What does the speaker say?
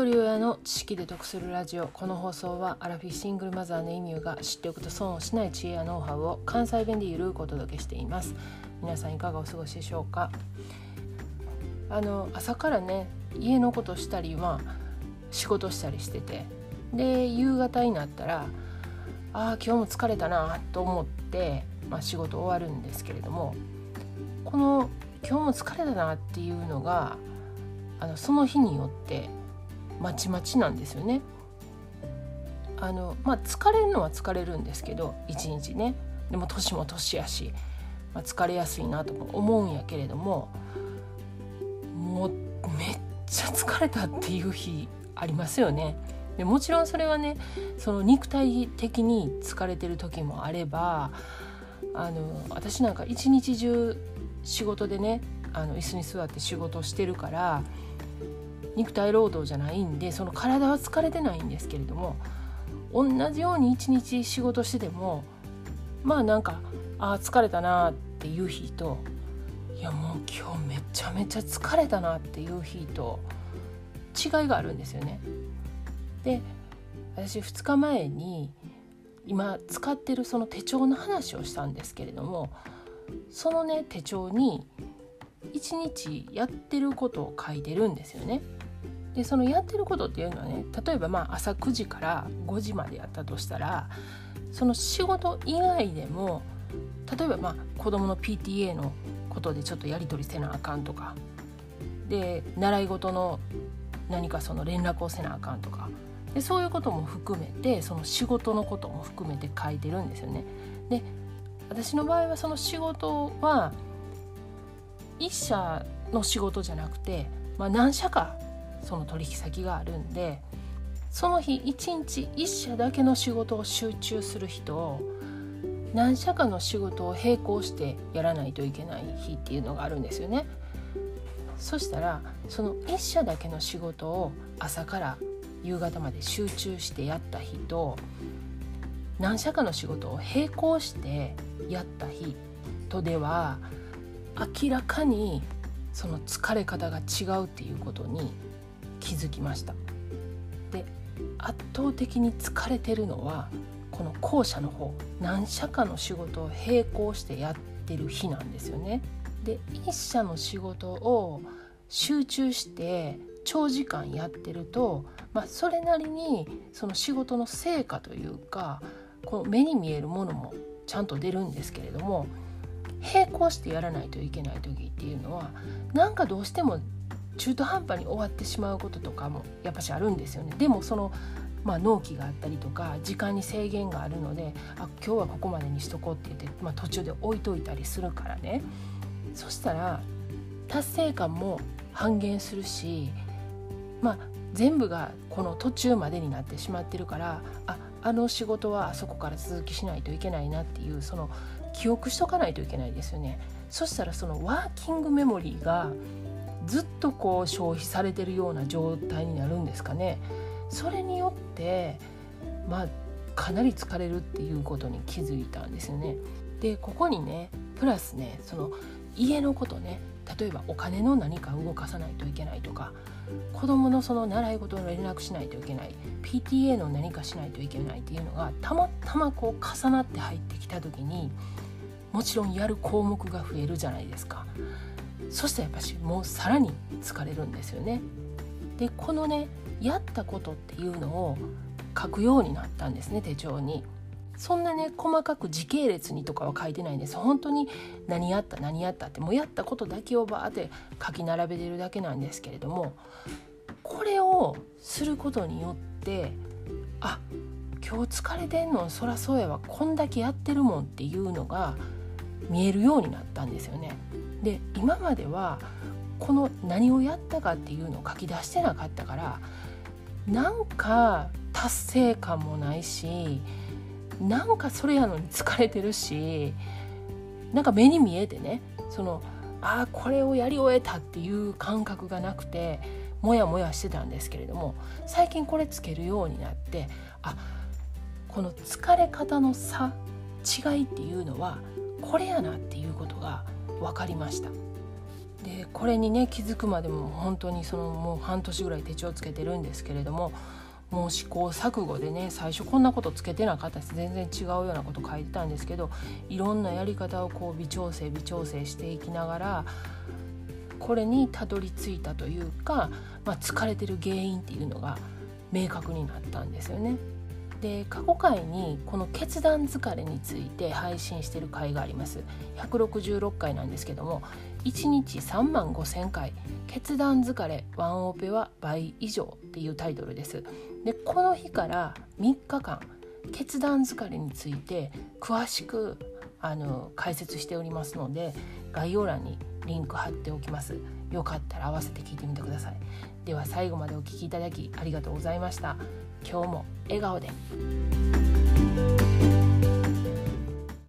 一人親の知識で得するラジオ。この放送はアラフィシングルマザーの意味が知っておくと損をしない知恵やノウハウを関西弁でゆるくお届けしています。皆さんいかがお過ごしでしょうか？あの朝からね家のことしたりまあ仕事したりしてて。で夕方になったらああ今日も疲れたなと思って、まあ、仕事終わるんですけれどもこの今日も疲れたなっていうのがあのその日によってまちまちなんですよね。あのまあ疲れるのは疲れるんですけど一日ねでも年も年やし、まあ、疲れやすいなと思うんやけれどももうめっちゃ疲れたっていう日ありますよね。でもちろんそれはねその肉体的に疲れてる時もあればあの私なんか一日中仕事でねあの椅子に座って仕事してるから肉体労働じゃないんでその体は疲れてないんですけれども同じように一日仕事しててもまあなんかあ疲れたなっていう日といやもう今日めちゃめちゃ疲れたなっていう日と違いがあるんですよね。で私2日前に今使ってるその手帳の話をしたんですけれどもそのね手帳に1日やってることを書いてるんですよね。でそのやってることっていうのはね例えばまあ朝9時から5時までやったとしたらその仕事以外でも例えばまあ子どもの PTA のことでちょっとやり取りせなあかんとかで習い事の何かその連絡をせなあかんとかでそういうことも含めてその仕事のことも含めて書いてるんですよね。で私の場合はその仕事は1社の仕事じゃなくて、まあ、何社かその取引先があるんでその日1日1社だけの仕事を集中する日と何社かの仕事を並行してやらないといけない日っていうのがあるんですよね。そしたらその1社だけの仕事を朝から夕方まで集中してやった日と何社かの仕事を並行してやった日とでは明らかにその疲れ方が違うっていうことに気づきました。で圧倒的に疲れてるのはこの後者の方何社かの仕事を並行してやってる日なんですよね。で一社の仕事を集中して長時間やってると、まあ、それなりにその仕事の成果というかこの目に見えるものもちゃんと出るんですけれども並行してやらないといけない時っていうのはなんかどうしても中途半端に終わってしまうこととかもやっぱしあるんですよね。でもそのまあ、納期があったりとか時間に制限があるのであ今日はここまでにしとこうって言って、まあ、途中で置いといたりするからねそしたら達成感も半減するし、まあ、全部がこの途中までになってしまってるからああの仕事はあそこから続きしないといけないなっていうその記憶しとかないといけないですよね。そしたらそのワーキングメモリーがずっとこう消費されてるような状態になるんですかね。それによってまあかなり疲れるっていうことに気づいたんですよね。でここにねプラスねその家のことね例えばお金の何か動かさないといけないとか子どものその習い事の連絡しないといけない PTA の何かしないといけないっていうのがたまたまこう重なって入ってきた時にもちろんやる項目が増えるじゃないですかそしたらやっぱしもうさらに疲れるんですよねでこのねやったことっていうのを書くようになったんですね手帳に。そんなね細かく時系列にとかは書いてないんです本当に何やった何やったってもうやったことだけをバーって書き並べてるだけなんですけれどもこれをすることによってあ今日疲れてんのそらそうやわこんだけやってるもんっていうのが見えるようになったんですよね。で今まではこの何をやったかっていうのを書き出してなかったからなんか達成感もないしなんかそれやのに疲れてるしなんか目に見えてねそのああこれをやり終えたっていう感覚がなくてモヤモヤしてたんですけれども最近これつけるようになってあこの疲れ方の差違いっていうのはこれやなっていうことが分かりましたでこれにね気づくまでも本当にそのもう半年ぐらい手帳つけてるんですけれどももう試行錯誤でね最初こんなことつけてなかったです全然違うようなこと書いてたんですけどいろんなやり方をこう微調整微調整していきながらこれにたどり着いたというか、まあ、疲れてる原因っていうのが明確になったんですよね。で過去回にこの決断疲れについて配信してる回があります。166回なんですけども1日3万5,000回。決断疲れワンオペは倍以上っていうタイトルです。でこの日から3日間決断疲れについて詳しくあの解説しておりますので概要欄にリンク貼っておきます。よかったら合わせて聞いてみてください。では最後までお聴きいただきありがとうございました。今日も笑顔で。